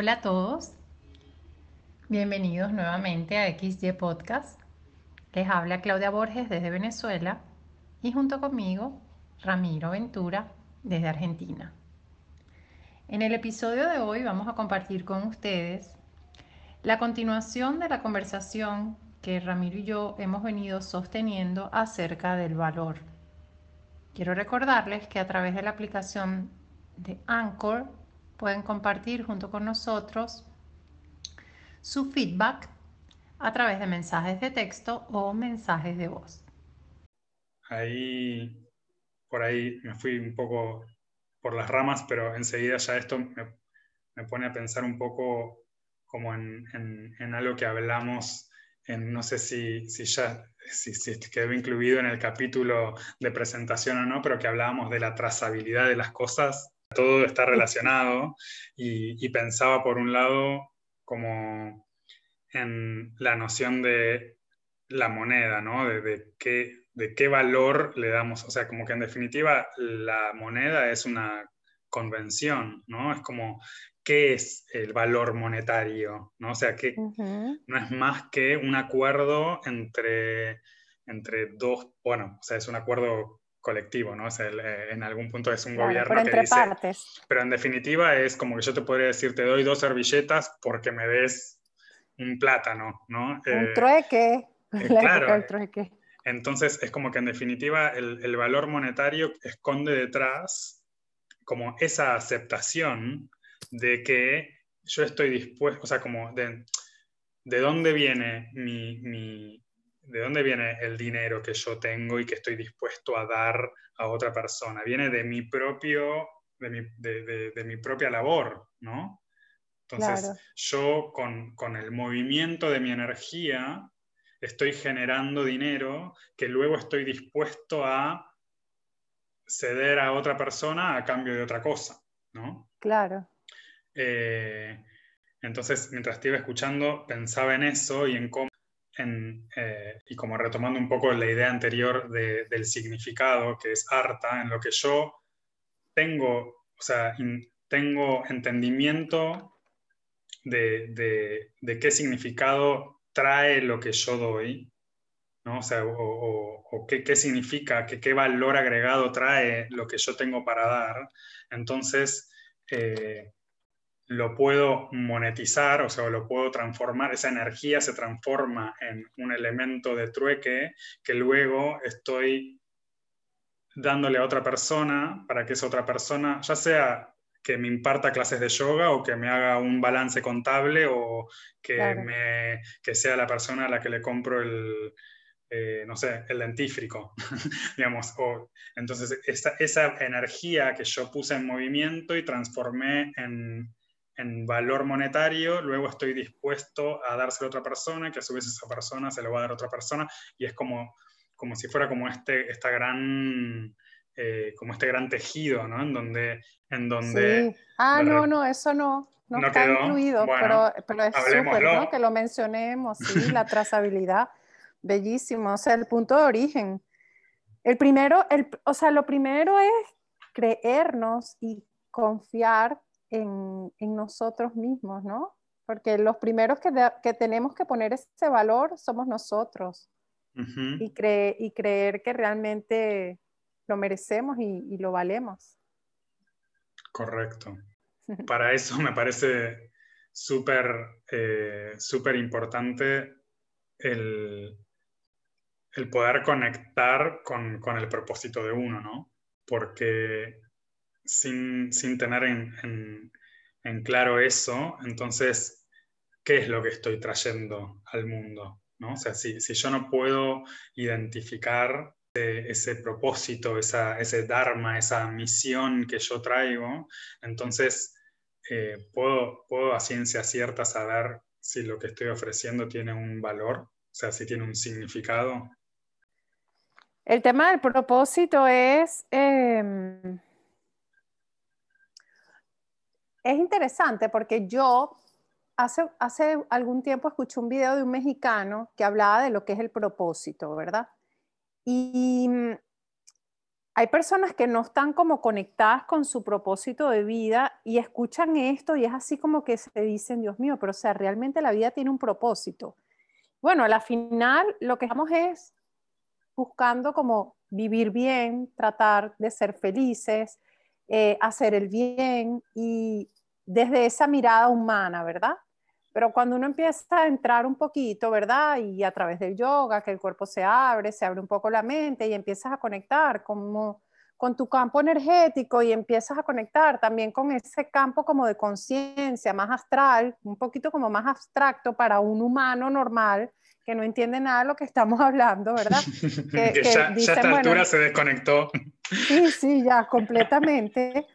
Hola a todos, bienvenidos nuevamente a XY Podcast. Les habla Claudia Borges desde Venezuela y junto conmigo Ramiro Ventura desde Argentina. En el episodio de hoy vamos a compartir con ustedes la continuación de la conversación que Ramiro y yo hemos venido sosteniendo acerca del valor. Quiero recordarles que a través de la aplicación de Anchor pueden compartir junto con nosotros su feedback a través de mensajes de texto o mensajes de voz. Ahí, por ahí me fui un poco por las ramas, pero enseguida ya esto me, pone a pensar un poco como en, algo que hablamos, en, no sé si, si ya si, si, quedó incluido en el capítulo de presentación o no, pero que hablábamos de la trazabilidad de las cosas todo está relacionado y, pensaba por un lado como en la noción de la moneda, ¿no? De, qué, de qué valor le damos, o sea, como que en definitiva la moneda es una convención, ¿no? Es como, ¿qué es el valor monetario? ¿no? O sea, que no es más que un acuerdo entre, entre dos, bueno, o sea, es un acuerdo colectivo, ¿no? Eh, en algún punto es un gobierno pero entre partes. Pero en definitiva es como que yo te podría decir, te doy dos servilletas porque me des un plátano, ¿no? Un eh, trueque. Eh, claro. trueque. Entonces es como que en definitiva el, valor monetario esconde detrás como esa aceptación de que yo estoy dispuesto, o sea, como de, de dónde viene mi, ¿de dónde viene el dinero que yo tengo y que estoy dispuesto a dar a otra persona? Viene de mi propio, de mi, propia labor, ¿no? Entonces, yo con, con, el movimiento de mi energía estoy generando dinero que luego estoy dispuesto a ceder a otra persona a cambio de otra cosa, ¿no? Claro. Eh, entonces, mientras te iba escuchando, pensaba en eso y en cómo eh, y como retomando un poco la idea anterior del significado, que es harta, en lo que yo tengo, o sea, tengo entendimiento de, qué significado trae lo que yo doy, ¿no? O sea, o, qué, significa, qué valor agregado trae lo que yo tengo para dar. Entonces, eh, lo puedo monetizar, o sea, lo puedo transformar, esa energía se transforma en un elemento de trueque que luego estoy dándole a otra persona para que esa otra persona, ya sea que me imparta clases de yoga o que me haga un balance contable o que, me, que sea la persona a la que le compro el, eh, no sé, el dentífrico, digamos. O, entonces, esa, esa energía que yo puse en movimiento y transformé en, en valor monetario, luego estoy dispuesto a dárselo a otra persona, que a su vez esa persona se lo va a dar a otra persona, y es como, como si fuera como este, esta gran, eh, como este gran tejido, ¿no? En donde... En donde Ah, no, no, eso no, no, está incluido, pero, pero, es súper, ¿no? Que lo mencionemos, sí, la trazabilidad, bellísimo, o sea, el punto de origen. El primero, el, o sea, lo primero es creernos y confiar en, nosotros mismos, ¿no? Porque los primeros que, tenemos que poner ese valor somos nosotros y, y creer que realmente lo merecemos y, lo valemos. Correcto. Para eso me parece súper eh, súper importante el, poder conectar con, el propósito de uno, ¿no? Porque sin, tener en, claro eso, entonces, ¿qué es lo que estoy trayendo al mundo? ¿no? O sea, si, yo no puedo identificar ese, propósito, esa, ese dharma, esa misión que yo traigo, entonces eh, puedo, puedo a ciencia cierta saber si lo que estoy ofreciendo tiene un valor, o sea, si tiene un significado. El tema del propósito es... Em, es interesante porque yo hace, hace algún tiempo escuché un video de un mexicano que hablaba de lo que es el propósito, ¿verdad? Y mm, hay personas que no están como conectadas con su propósito de vida y escuchan esto y es así como que se dicen, Dios mío, pero o sea, realmente la vida tiene un propósito. Bueno, a la final lo que estamos es buscando como vivir bien, tratar de ser felices, eh, hacer el bien y desde esa mirada humana, ¿verdad? Pero cuando uno empieza a entrar un poquito, ¿verdad? Y a través del yoga, que el cuerpo se abre, se abre un poco la mente y empiezas a conectar como con tu campo energético y empiezas a conectar también con ese campo como de conciencia más astral, un poquito como más abstracto para un humano normal que no entiende nada de lo que estamos hablando, ¿verdad? Que, ya, a esta altura se desconectó. Sí, sí, ya completamente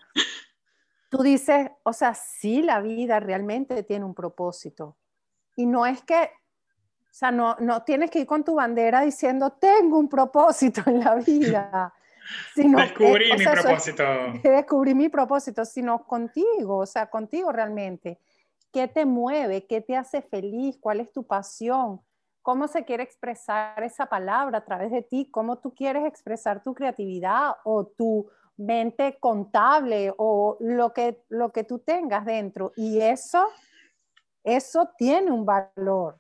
tú dices, o sea, sí, la vida realmente tiene un propósito. Y no es que, o sea, no, no tienes que ir con tu bandera diciendo, tengo un propósito en la vida. Sino, descubrí mi propósito. descubrí mi propósito, sino contigo, o sea, contigo realmente. ¿Qué te mueve? ¿Qué te hace feliz? ¿Cuál es tu pasión? ¿Cómo se quiere expresar esa palabra a través de ti? ¿Cómo tú quieres expresar tu creatividad o tu mente contable o lo que, lo que tú tengas dentro. Y eso, eso tiene un valor.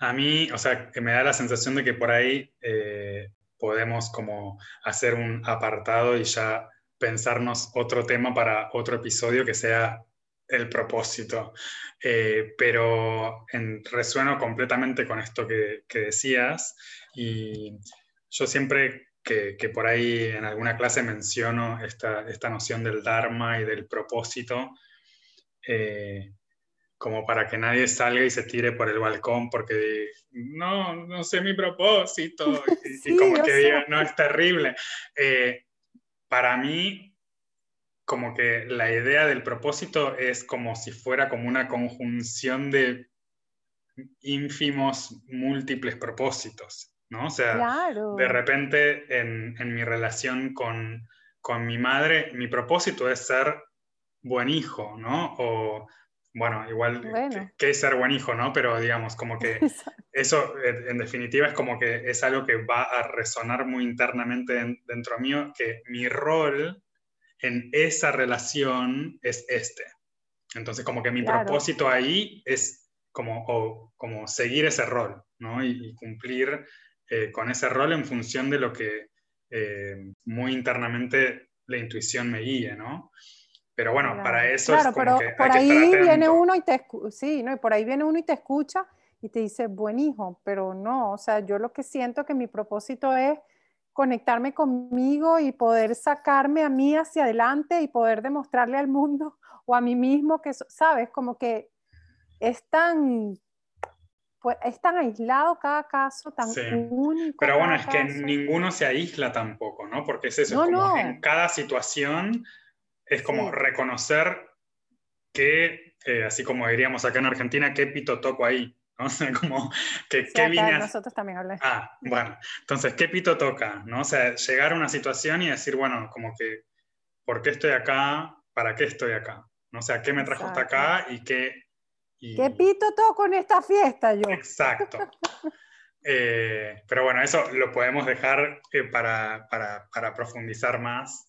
A mí, o sea, que me da la sensación de que por ahí eh, podemos como hacer un apartado y ya pensarnos otro tema para otro episodio que sea el propósito. Eh, pero en, resueno completamente con esto que, que decías y yo siempre que, por ahí en alguna clase menciono esta, esta noción del Dharma y del propósito, eh, como para que nadie salga y se tire por el balcón porque no, no sé mi propósito, y, como que diga, no, es terrible. Eh, para mí, como que la idea del propósito es como si fuera como una conjunción de ínfimos múltiples propósitos. ¿No? O sea, de repente en, mi relación con, mi madre, mi propósito es ser buen hijo, ¿no? O, bueno, igual, ¿qué, es ser buen hijo, no? Pero digamos, como que eso en definitiva es como que es algo que va a resonar muy internamente dentro mío, que mi rol en esa relación es este. Entonces, como que mi propósito ahí es como, como seguir ese rol, ¿no? y cumplir eh, con ese rol en función de lo que eh, muy internamente la intuición me guíe, ¿no? Pero bueno, para eso claro, es como pero que por ahí viene uno y te sí, ¿no? Y por ahí viene uno y te escucha y te dice, buen hijo, pero no, o sea, yo lo que siento que mi propósito es conectarme conmigo y poder sacarme a mí hacia adelante y poder demostrarle al mundo o a mí mismo que, sabes, como que es tan pues es tan aislado cada caso, tan único. Pero bueno, es que ninguno se aísla tampoco, ¿no? Porque es eso, como en cada situación es como reconocer que, eh, así como diríamos acá en Argentina, qué pito toco ahí. ¿no? como que, ¿qué Nosotros también hablamos. Ah, bueno, entonces, ¿qué pito toca? ¿no? O sea, llegar a una situación y decir, bueno, como que, ¿por qué estoy acá? ¿Para qué estoy acá? ¿no? O sea, ¿qué me trajo hasta acá y qué ¿Qué pito toco en esta fiesta yo? Exacto. Eh, pero bueno, eso lo podemos dejar eh, para, profundizar más,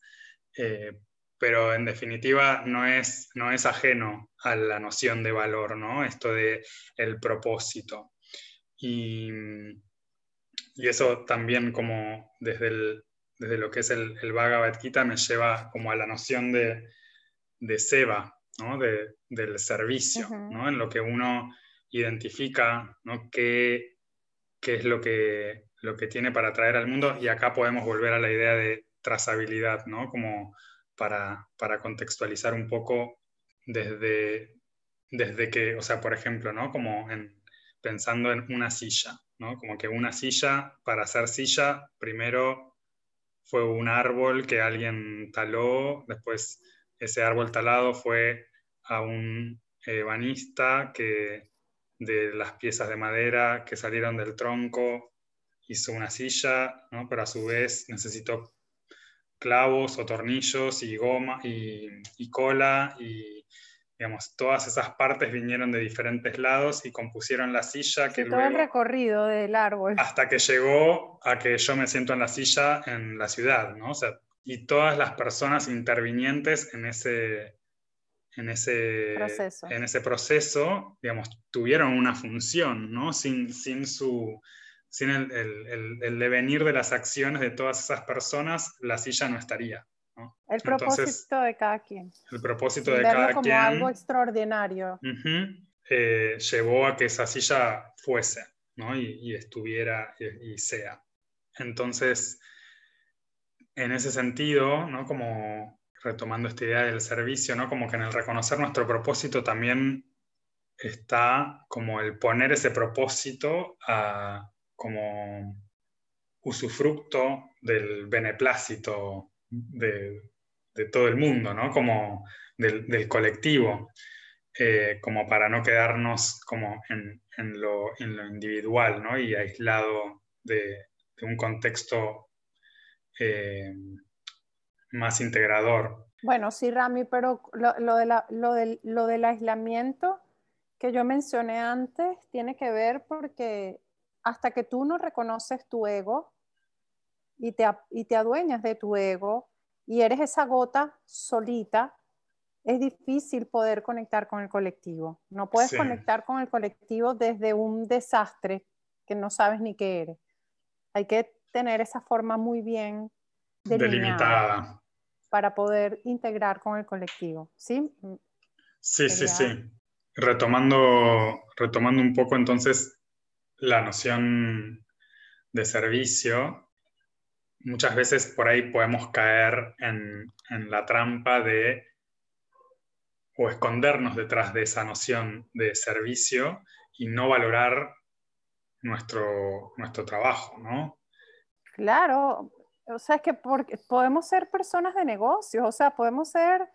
eh, pero en definitiva no es, no es ajeno a la noción de valor, ¿no? Esto de el propósito. Y, eso también como desde, desde lo que es el, el Bhagavad Gita me lleva como a la noción de, de Seva, del servicio, en lo que uno identifica ¿no? qué, es lo que, lo que tiene para traer al mundo. Y acá podemos volver a la idea de trazabilidad, ¿no? como para, contextualizar un poco desde, desde que, o sea, por ejemplo, ¿no? como pensando en una silla, ¿no? como que una silla, para hacer silla, primero fue un árbol que alguien taló, después ese árbol talado fue a un ebanista que de las piezas de madera que salieron del tronco hizo una silla, ¿no? pero a su vez necesitó clavos o tornillos y goma y, cola y digamos, todas esas partes vinieron de diferentes lados y compusieron la silla que todo el recorrido del árbol. Hasta que llegó a que yo me siento en la silla en la ciudad, ¿no? O sea, y todas las personas intervinientes en ese, en ese proceso, en ese proceso digamos, tuvieron una función, ¿no? Sin, sin, su, sin el, el, el, devenir de las acciones de todas esas personas, la silla no estaría. El propósito de cada quien. El propósito de cada como algo extraordinario. Eh, llevó a que esa silla fuese ¿no? y, estuviera y, sea. Entonces, en ese sentido, ¿no? como retomando esta idea del servicio, ¿no? como que en el reconocer nuestro propósito también está como el poner ese propósito a, como usufructo del beneplácito de, todo el mundo, ¿no? Como del, colectivo, eh, como para no quedarnos como en, lo, individual, ¿no? Y aislado de, un contexto eh, más integrador. Bueno, sí, Rami, pero lo, de lo, del, lo del aislamiento que yo mencioné antes tiene que ver porque hasta que tú no reconoces tu ego, y te, y te adueñas de tu ego y eres esa gota solita, es difícil poder conectar con el colectivo. No puedes conectar con el colectivo desde un desastre que no sabes ni qué eres. Hay que tener esa forma muy bien delimitada para poder integrar con el colectivo. ¿Sí? Sí, sí, sí. Retomando, retomando un poco entonces la noción de servicio, muchas veces por ahí podemos caer en, la trampa de o escondernos detrás de esa noción de servicio y no valorar nuestro, nuestro trabajo, ¿no? Claro, o sea, es que porque podemos ser personas de negocios, o sea, podemos ser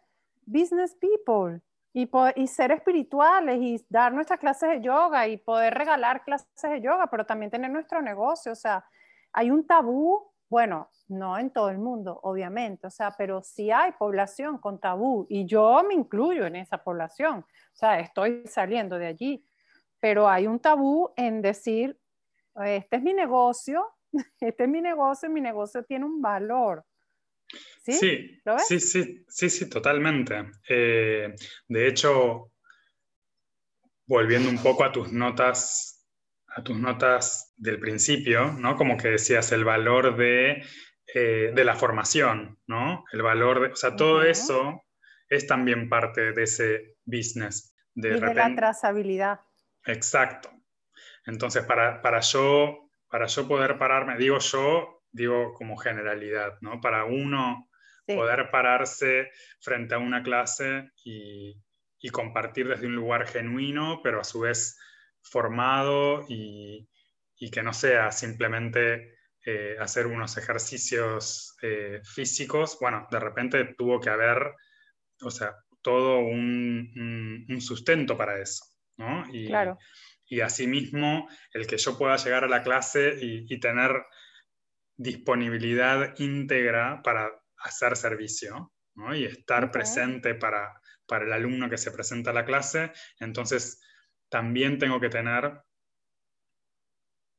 business people y, y ser espirituales y dar nuestras clases de yoga y poder regalar clases de yoga, pero también tener nuestro negocio, o sea, hay un tabú bueno, no en todo el mundo, obviamente, o sea, pero sí hay población con tabú y yo me incluyo en esa población, o sea, estoy saliendo de allí, pero hay un tabú en decir, este es mi negocio, este es mi negocio, mi negocio tiene un valor. Sí, sí, ¿Lo ves? sí, sí, sí, sí, totalmente. Eh, de hecho, volviendo un poco a tus notas a tus notas del principio, ¿no? Como que decías el valor de, eh, de la formación, ¿no? El valor de, o sea, todo eso es también parte de ese business. De, y de la trazabilidad. Exacto. Entonces, para, para, yo, para yo poder pararme, digo yo, digo como generalidad, ¿no? Para uno poder pararse frente a una clase y, y compartir desde un lugar genuino, pero a su vez formado y, que no sea simplemente eh, hacer unos ejercicios eh, físicos, bueno, de repente tuvo que haber, o sea, todo un, sustento para eso, ¿no? Y, claro. Y asimismo, el que yo pueda llegar a la clase y, tener disponibilidad íntegra para hacer servicio, ¿no? Y estar presente para, para el alumno que se presenta a la clase, entonces también tengo que tener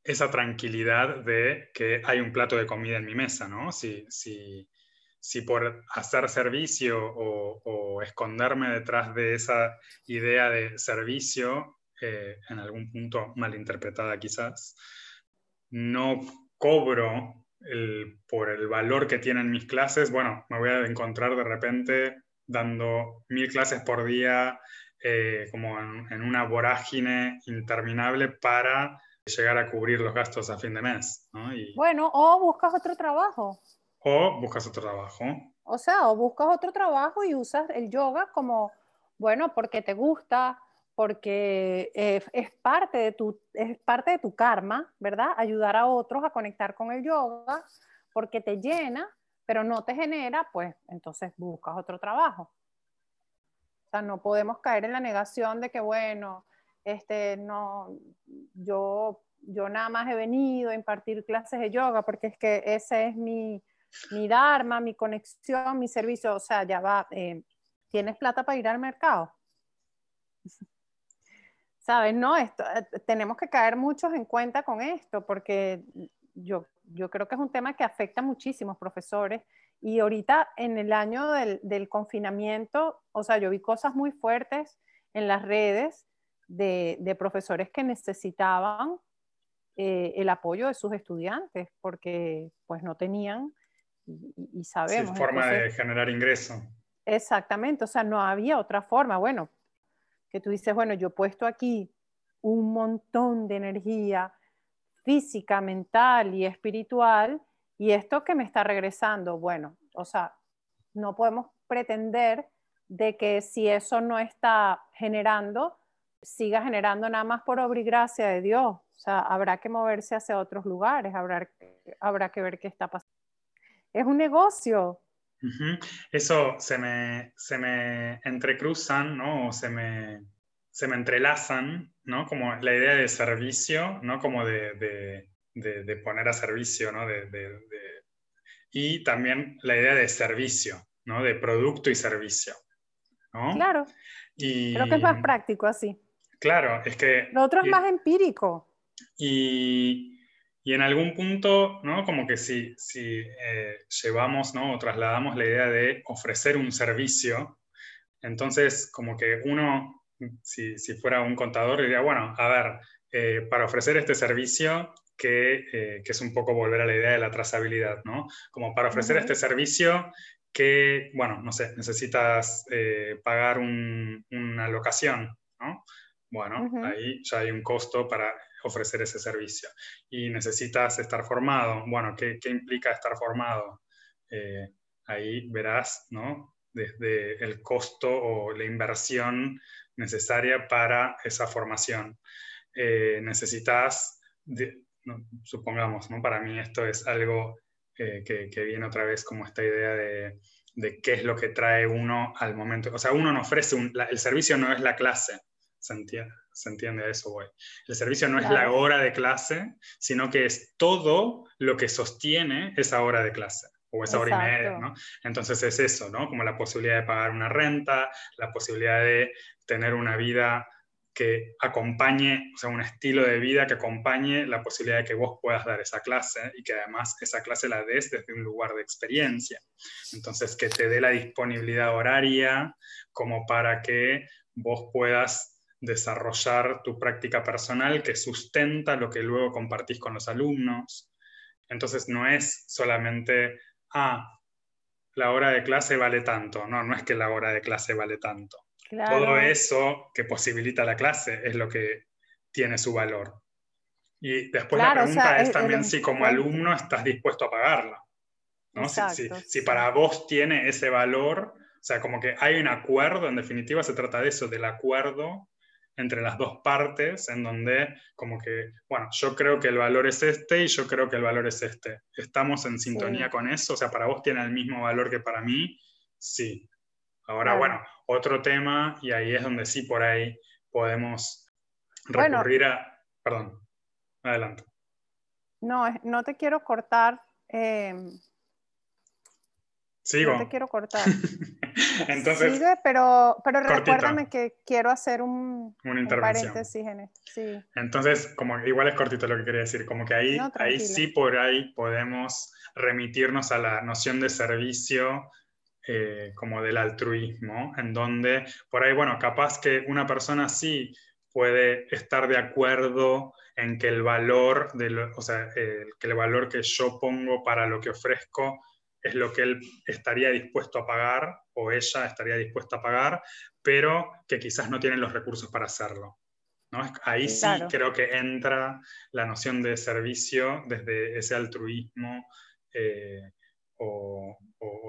esa tranquilidad de que hay un plato de comida en mi mesa, ¿no? Si, si, por hacer servicio o, esconderme detrás de esa idea de servicio, eh, en algún punto malinterpretada quizás, no cobro por el valor que tienen mis clases, bueno, me voy a encontrar de repente dando mil clases por día eh, como en, una vorágine interminable para llegar a cubrir los gastos a fin de mes. Bueno, o buscas otro trabajo. O buscas otro trabajo. O sea, o buscas otro trabajo y usas el yoga como, bueno, porque te gusta, porque es, parte de tu, es parte de tu karma, ¿verdad? Ayudar a otros a conectar con el yoga, porque te llena, pero no te genera, pues entonces buscas otro trabajo no podemos caer en la negación de que, bueno, este, no, yo, yo nada más he venido a impartir clases de yoga porque es que ese es mi, mi dharma, mi conexión, mi servicio. O sea, ya va, eh, ¿tienes plata para ir al mercado? ¿Sabes? No, esto, eh, tenemos que caer muchos en cuenta con esto, porque yo, yo creo que es un tema que afecta a muchísimos profesores. Y ahorita en el año del, del confinamiento, o sea, yo vi cosas muy fuertes en las redes de, de profesores que necesitaban eh, el apoyo de sus estudiantes, porque pues no tenían, y, sabemos. Sí, forma de generar ingreso. Exactamente, o sea, no había otra forma. Bueno, que tú dices, bueno, yo he puesto aquí un montón de energía física, mental y espiritual, y esto que me está regresando, bueno, o sea, no podemos pretender de que si eso no está generando, siga generando nada más por obra y gracia de Dios. O sea, habrá que moverse hacia otros lugares, habrá, habrá que ver qué está pasando. Es un negocio. Eso se me, se me entrecruzan, ¿no? O se me, se me entrelazan, ¿no? Como la idea de servicio, ¿no? Como de, de, de, poner a servicio, ¿no? y también la idea de servicio, ¿no? De producto y servicio, ¿no? Claro. Y... Creo que es más práctico así. Claro, es que... Lo otro es más empírico. Y, y, en algún punto, ¿no? Como que si, si eh, llevamos, ¿no? O trasladamos la idea de ofrecer un servicio, entonces como que uno, si, si fuera un contador, diría, bueno, a ver, eh, para ofrecer este servicio, que, eh, que, es un poco volver a la idea de la trazabilidad, ¿no? Como para ofrecer este servicio que, bueno, no sé, necesitas pagar una locación, ¿no? Bueno, ahí ya hay un costo para ofrecer ese servicio. Y necesitas estar formado. Bueno, ¿qué, implica estar formado? Eh, ahí verás, ¿no? Desde el costo o la inversión necesaria para esa formación. Eh, necesitas, supongamos, ¿no? Para mí esto es algo eh, que, viene otra vez como esta idea de, qué es lo que trae uno al momento. O sea, uno no ofrece, el servicio no es la clase, ¿Se entiende, se entiende eso, güey? El servicio no es la hora de clase, sino que es todo lo que sostiene esa hora de clase o esa hora y media, ¿no? Entonces es eso, ¿no? Como la posibilidad de pagar una renta, la posibilidad de tener una vida que acompañe, o sea, un estilo de vida que acompañe la posibilidad de que vos puedas dar esa clase y que además esa clase la des desde un lugar de experiencia. Entonces, que te dé la disponibilidad horaria como para que vos puedas desarrollar tu práctica personal que sustenta lo que luego compartís con los alumnos. Entonces no es solamente, ah, la hora de clase vale tanto. No, no es que la hora de clase vale tanto. Todo eso que posibilita la clase es lo que tiene su valor. Y después la pregunta es también si como alumno estás dispuesto a pagarla. ¿no? si, si, para vos tiene ese valor, o sea, como que hay un acuerdo, en definitiva se trata de eso, del acuerdo entre las dos partes, en donde como que, bueno, yo creo que el valor es este y yo creo que el valor es este. ¿Estamos en sintonía con eso? O sea, ¿para vos tiene el mismo valor que para mí? Sí. Ahora, bueno, otro tema, y ahí es donde sí por ahí podemos recurrir a... Perdón, adelante. No, no te quiero cortar. Eh, Sigo. No te quiero cortar. Entonces, Sigue, pero, pero recuérdame que quiero hacer un, un paréntesis en esto. Sí. Entonces, como igual es cortito lo que quería decir, como que ahí, ahí sí por ahí podemos remitirnos a la noción de servicio eh, como del altruismo, en donde por ahí, bueno, capaz que una persona sí puede estar de acuerdo en que el valor, de o sea, que el valor que yo pongo para lo que ofrezco es lo que él estaría dispuesto a pagar o ella estaría dispuesta a pagar, pero que quizás no tienen los recursos para hacerlo. ¿no? Ahí sí creo que entra la noción de servicio desde ese altruismo eh, o,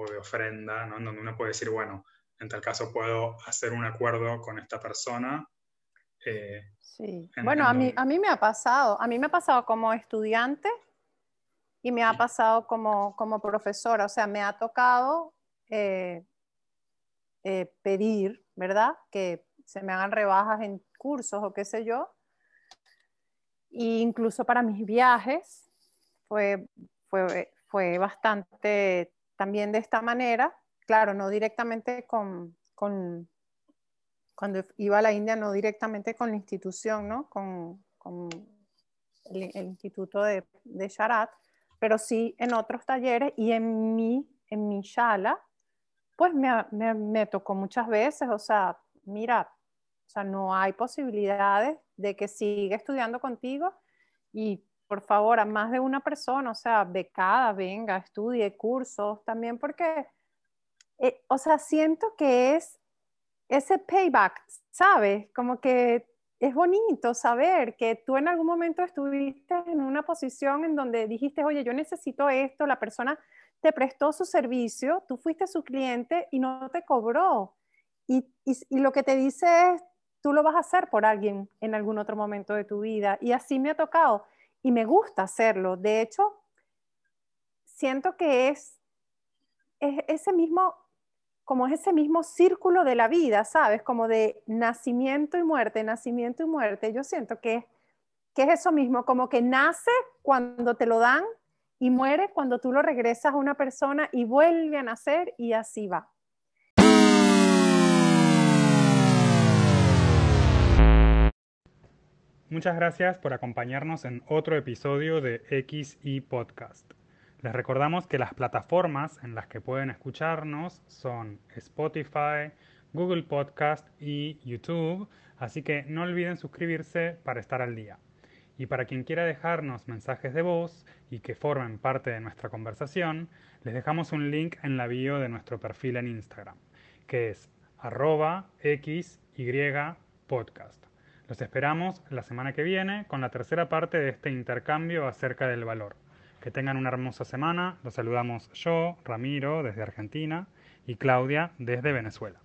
de ofrenda, ¿no? en donde uno puede decir, bueno, en tal caso puedo hacer un acuerdo con esta persona. Eh, sí. bueno, a, mí, a mí me ha pasado, a mí me ha pasado como estudiante y me ha pasado como, como profesora, o sea, me ha tocado eh, eh, pedir, ¿verdad? Que se me hagan rebajas en cursos o qué sé yo. E incluso para mis viajes fue, fue, fue bastante también de esta manera, claro, no directamente con, con, cuando iba a la India, no directamente con la institución, ¿no? Con, el, instituto de, de Sharat, pero sí en otros talleres y en mi, en mi shala, pues me, me, me tocó muchas veces, o sea, mira, o sea, no hay posibilidades de que siga estudiando contigo y por favor, a más de una persona, o sea, becada, venga, estudie cursos también, porque, eh, o sea, siento que es ese payback, ¿sabes? Como que es bonito saber que tú en algún momento estuviste en una posición en donde dijiste, oye, yo necesito esto, la persona te prestó su servicio, tú fuiste su cliente y no te cobró. Y, lo que te dice es, tú lo vas a hacer por alguien en algún otro momento de tu vida. Y así me ha tocado y me gusta hacerlo. De hecho, siento que es, ese mismo, como es ese mismo círculo de la vida, ¿sabes? Como de nacimiento y muerte, nacimiento y muerte. Yo siento que, que es eso mismo, como que nace cuando te lo dan y muere cuando tú lo regresas a una persona y vuelve a nacer y así va. Muchas gracias por acompañarnos en otro episodio de XI Podcast. Les recordamos que las plataformas en las que pueden escucharnos son Spotify, Google Podcast y YouTube, así que no olviden suscribirse para estar al día. Y para quien quiera dejarnos mensajes de voz y que formen parte de nuestra conversación, les dejamos un link en la bio de nuestro perfil en Instagram, que es arroba xypodcast. Los esperamos la semana que viene con la tercera parte de este intercambio acerca del valor. Que tengan una hermosa semana. Los saludamos yo, Ramiro, desde Argentina, y Claudia, desde Venezuela.